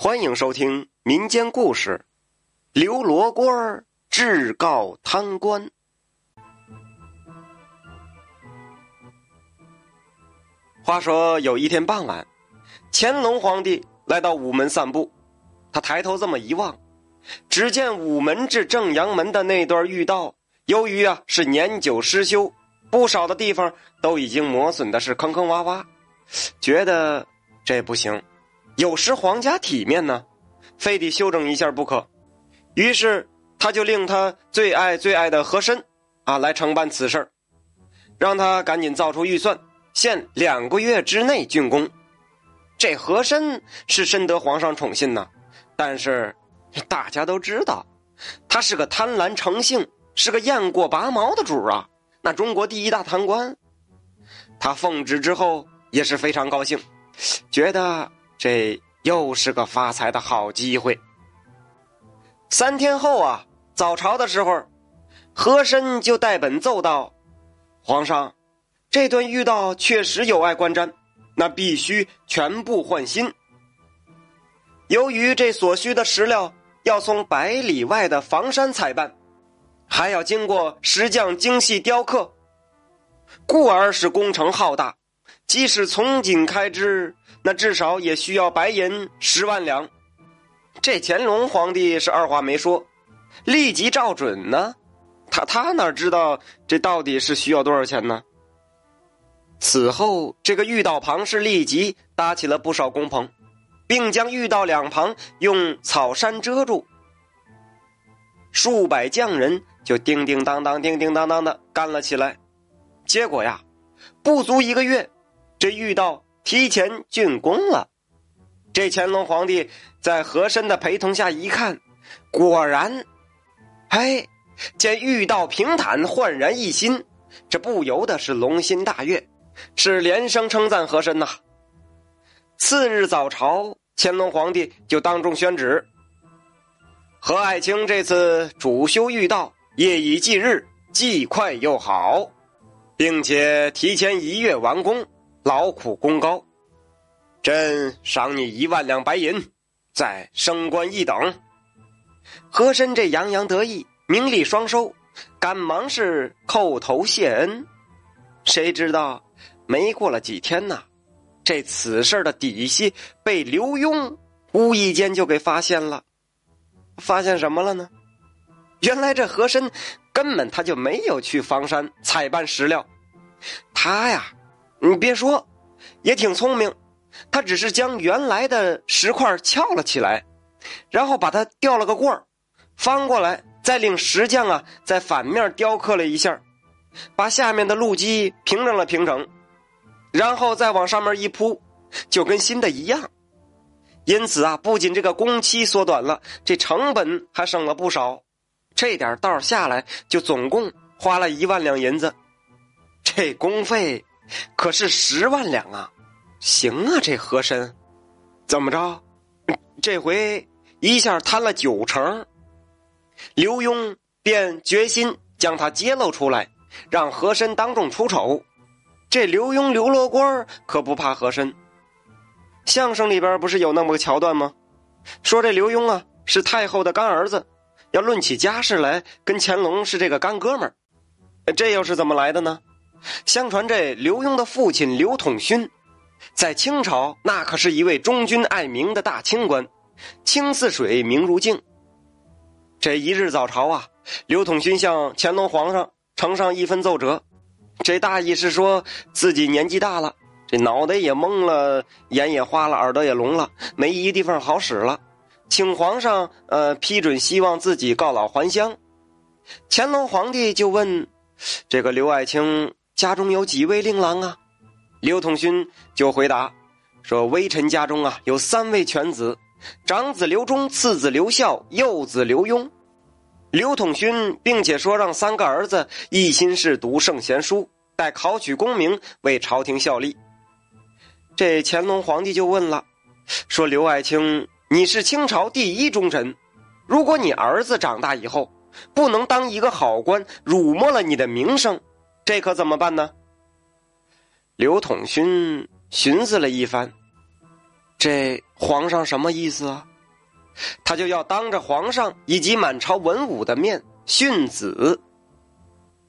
欢迎收听民间故事《刘罗锅志告贪官》。话说有一天傍晚，乾隆皇帝来到午门散步，他抬头这么一望，只见午门至正阳门的那段御道，由于啊是年久失修，不少的地方都已经磨损的是坑坑洼洼，觉得这不行。有失皇家体面呢，非得修整一下不可。于是他就令他最爱最爱的和珅啊来承办此事让他赶紧造出预算，限两个月之内竣工。这和珅是深得皇上宠信呐，但是大家都知道，他是个贪婪成性，是个雁过拔毛的主啊。那中国第一大贪官，他奉旨之后也是非常高兴，觉得。这又是个发财的好机会。三天后啊，早朝的时候，和珅就带本奏道：“皇上，这段御道确实有碍观瞻，那必须全部换新。由于这所需的石料要从百里外的房山采办，还要经过石匠精细雕刻，故而是工程浩大。即使从紧开支。”那至少也需要白银十万两，这乾隆皇帝是二话没说，立即照准呢。他他哪知道这到底是需要多少钱呢？此后，这个御道旁是立即搭起了不少工棚，并将御道两旁用草山遮住。数百匠人就叮叮当当、叮叮当当的干了起来。结果呀，不足一个月，这御道。提前竣工了，这乾隆皇帝在和珅的陪同下一看，果然，哎，见御道平坦，焕然一新，这不由得是龙心大悦，是连声称赞和珅呐。次日早朝，乾隆皇帝就当众宣旨：何爱卿这次主修御道，夜以继日，既快又好，并且提前一月完工。劳苦功高，朕赏你一万两白银，再升官一等。和珅这洋洋得意，名利双收，赶忙是叩头谢恩。谁知道没过了几天呐，这此事的底细被刘墉无意间就给发现了。发现什么了呢？原来这和珅根本他就没有去房山采办石料，他呀。你别说，也挺聪明。他只是将原来的石块翘了起来，然后把它吊了个棍儿，翻过来，再令石匠啊在反面雕刻了一下，把下面的路基平整了平整，然后再往上面一铺，就跟新的一样。因此啊，不仅这个工期缩短了，这成本还省了不少。这点道下来，就总共花了一万两银子，这工费。可是十万两啊，行啊，这和珅，怎么着？这回一下贪了九成。刘墉便决心将他揭露出来，让和珅当众出丑。这刘墉刘罗锅可不怕和珅。相声里边不是有那么个桥段吗？说这刘墉啊是太后的干儿子，要论起家世来，跟乾隆是这个干哥们儿。这又是怎么来的呢？相传这刘墉的父亲刘统勋，在清朝那可是一位忠君爱民的大清官，清似水，明如镜。这一日早朝啊，刘统勋向乾隆皇上呈上一份奏折，这大意是说自己年纪大了，这脑袋也懵了，眼也花了，耳朵也聋了，没一个地方好使了，请皇上呃批准，希望自己告老还乡。乾隆皇帝就问这个刘爱卿。家中有几位令郎啊？刘统勋就回答说：“微臣家中啊有三位犬子，长子刘忠，次子刘孝，幼子刘墉。”刘统勋并且说让三个儿子一心是读圣贤书，待考取功名为朝廷效力。这乾隆皇帝就问了，说：“刘爱卿，你是清朝第一忠臣，如果你儿子长大以后不能当一个好官，辱没了你的名声。”这可怎么办呢？刘统勋寻思了一番，这皇上什么意思啊？他就要当着皇上以及满朝文武的面训子。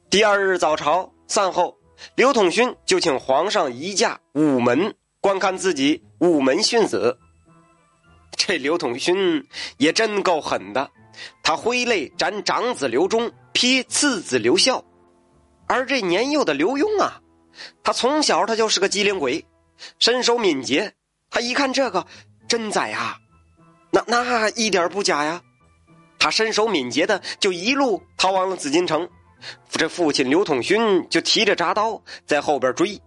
第二日早朝散后，刘统勋就请皇上移驾午门观看自己午门训子。这刘统勋也真够狠的，他挥泪斩长子刘忠，劈次子刘孝。而这年幼的刘墉啊，他从小他就是个机灵鬼，身手敏捷。他一看这个，真宰啊！那那一点不假呀。他身手敏捷的，就一路逃往了紫禁城。这父亲刘统勋就提着铡刀在后边追。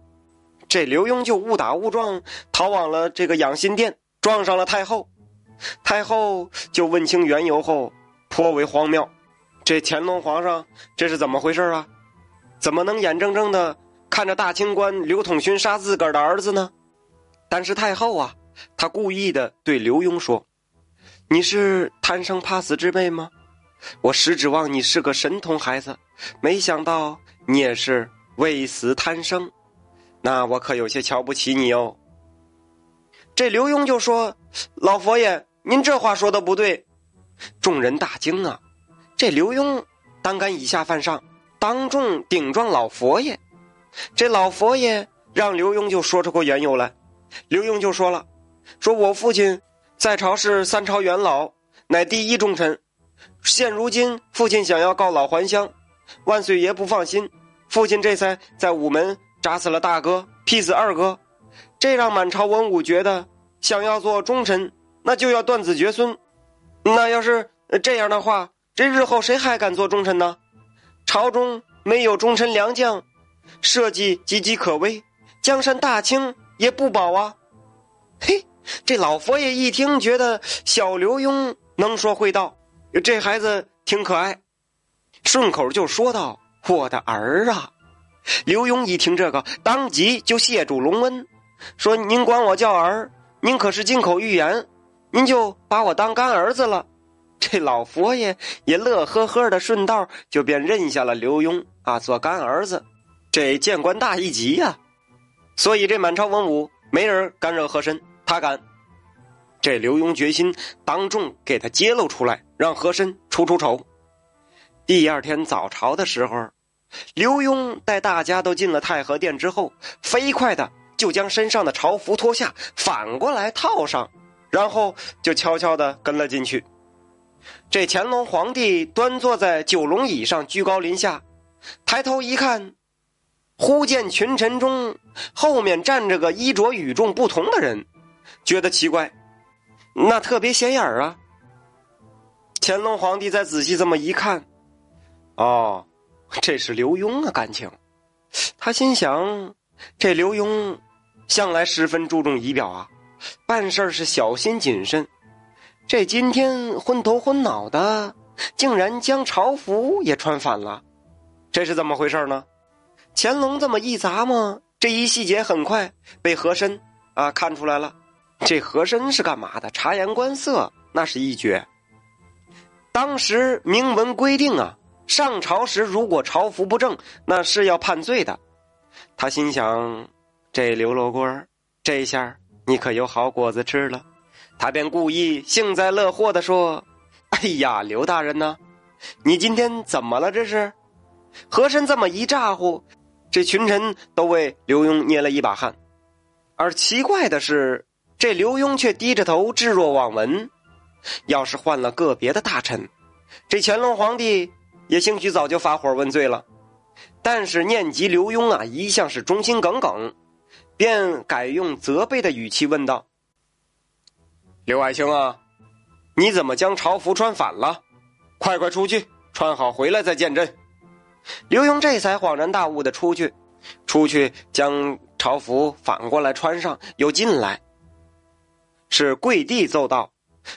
这刘墉就误打误撞逃往了这个养心殿，撞上了太后。太后就问清缘由后，颇为荒谬。这乾隆皇上这是怎么回事啊？怎么能眼睁睁的看着大清官刘统勋杀自个儿的儿子呢？但是太后啊，她故意的对刘墉说：“你是贪生怕死之辈吗？我实指望你是个神童孩子，没想到你也是为死贪生，那我可有些瞧不起你哦。”这刘墉就说：“老佛爷，您这话说的不对。”众人大惊啊！这刘墉胆敢以下犯上。当众顶撞老佛爷，这老佛爷让刘墉就说出个缘由来。刘墉就说了：“说我父亲在朝是三朝元老，乃第一重臣。现如今父亲想要告老还乡，万岁爷不放心，父亲这才在午门铡死了大哥，劈死二哥。这让满朝文武觉得，想要做忠臣，那就要断子绝孙。那要是这样的话，这日后谁还敢做忠臣呢？”朝中没有忠臣良将，社稷岌岌可危，江山大清也不保啊！嘿，这老佛爷一听，觉得小刘墉能说会道，这孩子挺可爱，顺口就说道：“我的儿啊！”刘墉一听这个，当即就谢主隆恩，说：“您管我叫儿，您可是金口玉言，您就把我当干儿子了。”这老佛爷也乐呵呵的，顺道就便认下了刘墉啊，做干儿子。这见官大一级呀，所以这满朝文武没人敢惹和珅，他敢。这刘墉决心当众给他揭露出来，让和珅出出丑。第二天早朝的时候，刘墉带大家都进了太和殿之后，飞快的就将身上的朝服脱下，反过来套上，然后就悄悄的跟了进去。这乾隆皇帝端坐在九龙椅上，居高临下，抬头一看，忽见群臣中后面站着个衣着与众不同的人，觉得奇怪，那特别显眼啊。乾隆皇帝再仔细这么一看，哦，这是刘墉啊，感情。他心想，这刘墉向来十分注重仪表啊，办事是小心谨慎。这今天昏头昏脑的，竟然将朝服也穿反了，这是怎么回事呢？乾隆这么一砸嘛，这一细节很快被和珅啊看出来了。这和珅是干嘛的？察言观色，那是一绝。当时明文规定啊，上朝时如果朝服不正，那是要判罪的。他心想：这刘罗锅这下你可有好果子吃了。他便故意幸灾乐祸的说：“ 哎呀，刘大人呢？你今天怎么了？这是？”和珅这么一咋呼，这群臣都为刘墉捏了一把汗。而奇怪的是，这刘墉却低着头置若罔闻。要是换了个别的大臣，这乾隆皇帝也兴许早就发火问罪了。但是念及刘墉啊，一向是忠心耿耿，便改用责备的语气问道。刘爱卿啊，你怎么将朝服穿反了？快快出去，穿好回来再见朕。刘墉这才恍然大悟的出去，出去将朝服反过来穿上，又进来，是跪地奏道：“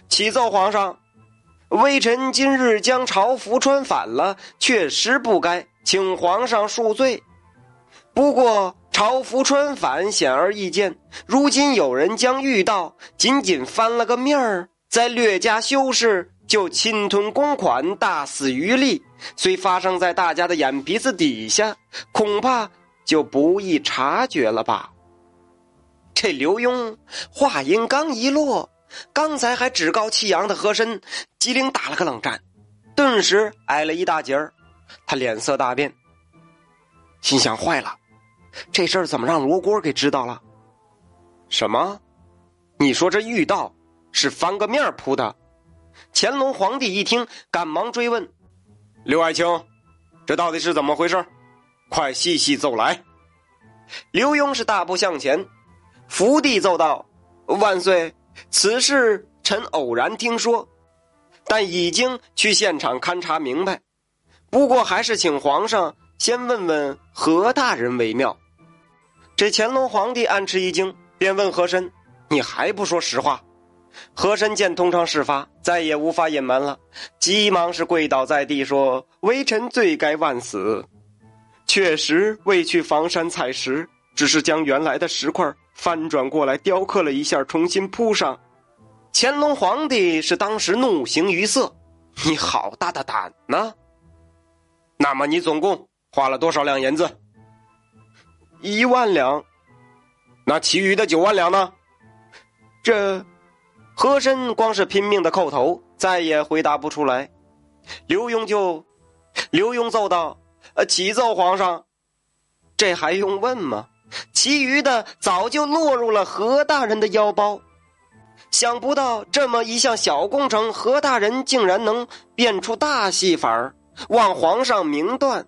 启奏皇上，微臣今日将朝服穿反了，确实不该，请皇上恕罪。不过。”朝服穿反显而易见，如今有人将御道仅仅翻了个面儿，再略加修饰，就侵吞公款，大肆渔利，虽发生在大家的眼皮子底下，恐怕就不易察觉了吧？这刘墉话音刚一落，刚才还趾高气扬的和珅机灵打了个冷战，顿时矮了一大截儿。他脸色大变，心想：坏了，这事儿怎么让罗锅给知道了？什么？你说这御道是翻个面铺的？乾隆皇帝一听，赶忙追问：“刘爱卿，这到底是怎么回事？快细细奏来。”刘墉是大步向前，伏地奏道：“万岁，此事臣偶然听说，但已经去现场勘察明白。不过还是请皇上先问问何大人为妙。”这乾隆皇帝暗吃一惊，便问和珅：“你还不说实话？”和珅见通常事发，再也无法隐瞒了，急忙是跪倒在地说：“微臣罪该万死。”确实未去房山采石，只是将原来的石块翻转过来雕刻了一下，重新铺上。乾隆皇帝是当时怒形于色：“你好大的胆呢！那么你总共花了多少两银子？一万两。那其余的九万两呢？这和珅光是拼命的叩头，再也回答不出来。刘墉就刘墉奏道。呃，启奏皇上，这还用问吗？其余的早就落入了何大人的腰包。想不到这么一项小工程，何大人竟然能变出大戏法儿，望皇上明断。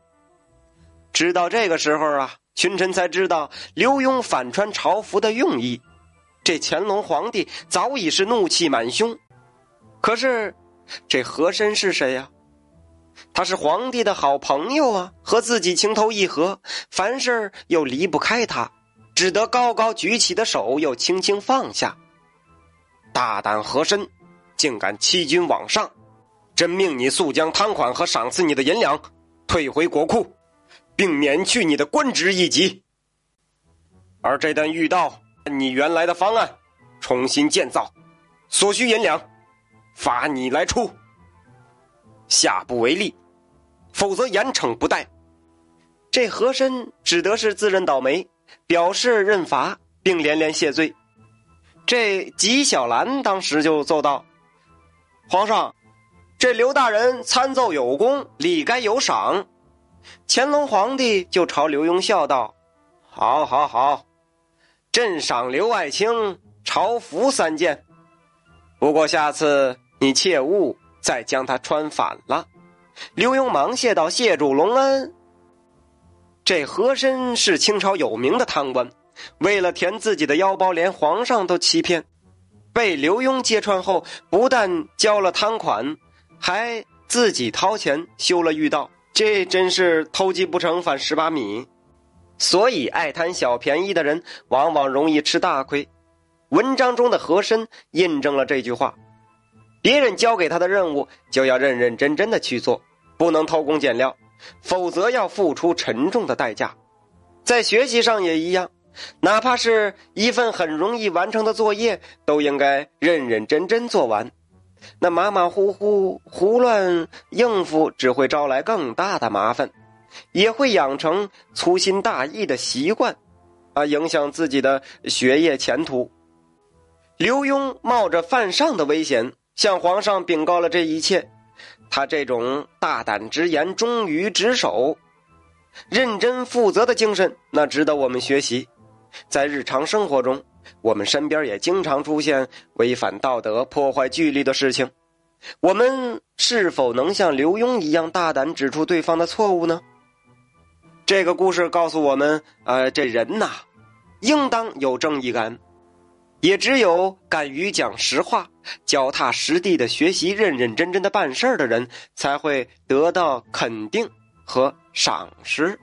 直到这个时候啊，群臣才知道刘墉反穿朝服的用意。这乾隆皇帝早已是怒气满胸，可是这和珅是谁呀？他是皇帝的好朋友啊，和自己情投意合，凡事又离不开他，只得高高举起的手又轻轻放下。大胆和珅，竟敢欺君罔上！朕命你速将贪款和赏赐你的银两退回国库，并免去你的官职一级。而这段御道按你原来的方案重新建造，所需银两罚你来出。下不为例，否则严惩不贷。这和珅只得是自认倒霉，表示认罚，并连连谢罪。这纪晓岚当时就奏道：“皇上，这刘大人参奏有功，理该有赏。”乾隆皇帝就朝刘墉笑道：“好，好，好，朕赏刘爱卿朝服三件。不过下次你切勿。”再将他穿反了，刘墉忙谢道：“谢主隆恩。”这和珅是清朝有名的贪官，为了填自己的腰包，连皇上都欺骗。被刘墉揭穿后，不但交了贪款，还自己掏钱修了御道，这真是偷鸡不成反蚀把米。所以，爱贪小便宜的人往往容易吃大亏。文章中的和珅印证了这句话。别人交给他的任务，就要认认真真的去做，不能偷工减料，否则要付出沉重的代价。在学习上也一样，哪怕是一份很容易完成的作业，都应该认认真真做完。那马马虎虎、胡乱应付，只会招来更大的麻烦，也会养成粗心大意的习惯，啊，影响自己的学业前途。刘墉冒着犯上的危险。向皇上禀告了这一切，他这种大胆直言、忠于职守、认真负责的精神，那值得我们学习。在日常生活中，我们身边也经常出现违反道德、破坏纪律的事情，我们是否能像刘墉一样大胆指出对方的错误呢？这个故事告诉我们：呃，这人呐，应当有正义感。也只有敢于讲实话、脚踏实地的学习、认认真真的办事的人，才会得到肯定和赏识。